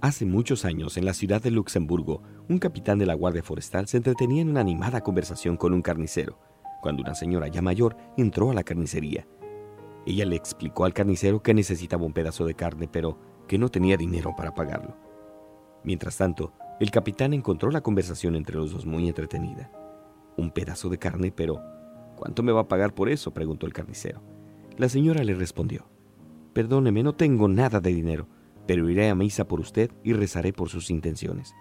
Hace muchos años, en la ciudad de Luxemburgo, un capitán de la Guardia Forestal se entretenía en una animada conversación con un carnicero, cuando una señora ya mayor entró a la carnicería. Ella le explicó al carnicero que necesitaba un pedazo de carne, pero que no tenía dinero para pagarlo. Mientras tanto, el capitán encontró la conversación entre los dos muy entretenida. Un pedazo de carne, pero ¿cuánto me va a pagar por eso? preguntó el carnicero. La señora le respondió, Perdóneme, no tengo nada de dinero pero iré a misa por usted y rezaré por sus intenciones.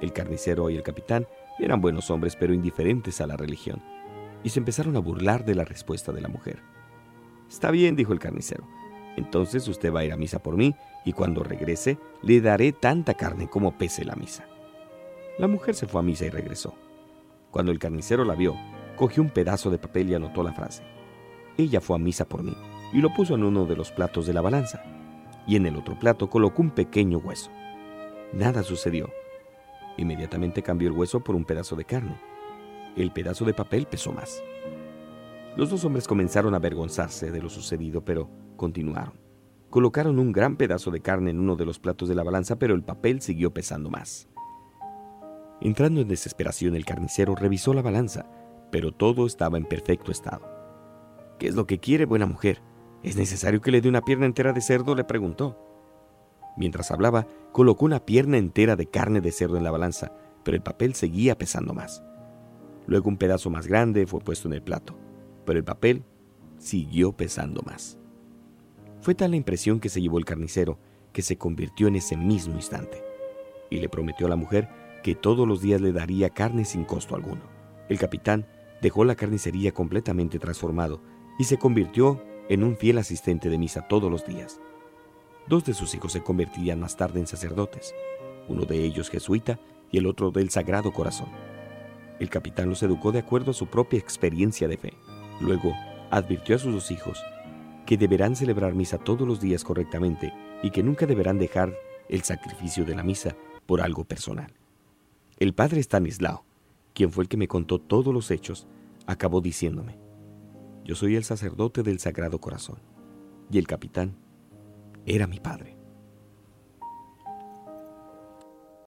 El carnicero y el capitán eran buenos hombres pero indiferentes a la religión, y se empezaron a burlar de la respuesta de la mujer. Está bien, dijo el carnicero, entonces usted va a ir a misa por mí, y cuando regrese le daré tanta carne como pese la misa. La mujer se fue a misa y regresó. Cuando el carnicero la vio, cogió un pedazo de papel y anotó la frase. Ella fue a misa por mí, y lo puso en uno de los platos de la balanza y en el otro plato colocó un pequeño hueso. Nada sucedió. Inmediatamente cambió el hueso por un pedazo de carne. El pedazo de papel pesó más. Los dos hombres comenzaron a avergonzarse de lo sucedido, pero continuaron. Colocaron un gran pedazo de carne en uno de los platos de la balanza, pero el papel siguió pesando más. Entrando en desesperación, el carnicero revisó la balanza, pero todo estaba en perfecto estado. ¿Qué es lo que quiere, buena mujer? ¿Es necesario que le dé una pierna entera de cerdo? le preguntó. Mientras hablaba, colocó una pierna entera de carne de cerdo en la balanza, pero el papel seguía pesando más. Luego un pedazo más grande fue puesto en el plato, pero el papel siguió pesando más. Fue tal la impresión que se llevó el carnicero que se convirtió en ese mismo instante, y le prometió a la mujer que todos los días le daría carne sin costo alguno. El capitán dejó la carnicería completamente transformado y se convirtió en un fiel asistente de misa todos los días. Dos de sus hijos se convertirían más tarde en sacerdotes, uno de ellos jesuita y el otro del Sagrado Corazón. El capitán los educó de acuerdo a su propia experiencia de fe. Luego, advirtió a sus dos hijos que deberán celebrar misa todos los días correctamente y que nunca deberán dejar el sacrificio de la misa por algo personal. El padre Stanislao, quien fue el que me contó todos los hechos, acabó diciéndome, yo soy el sacerdote del Sagrado Corazón. Y el capitán era mi padre.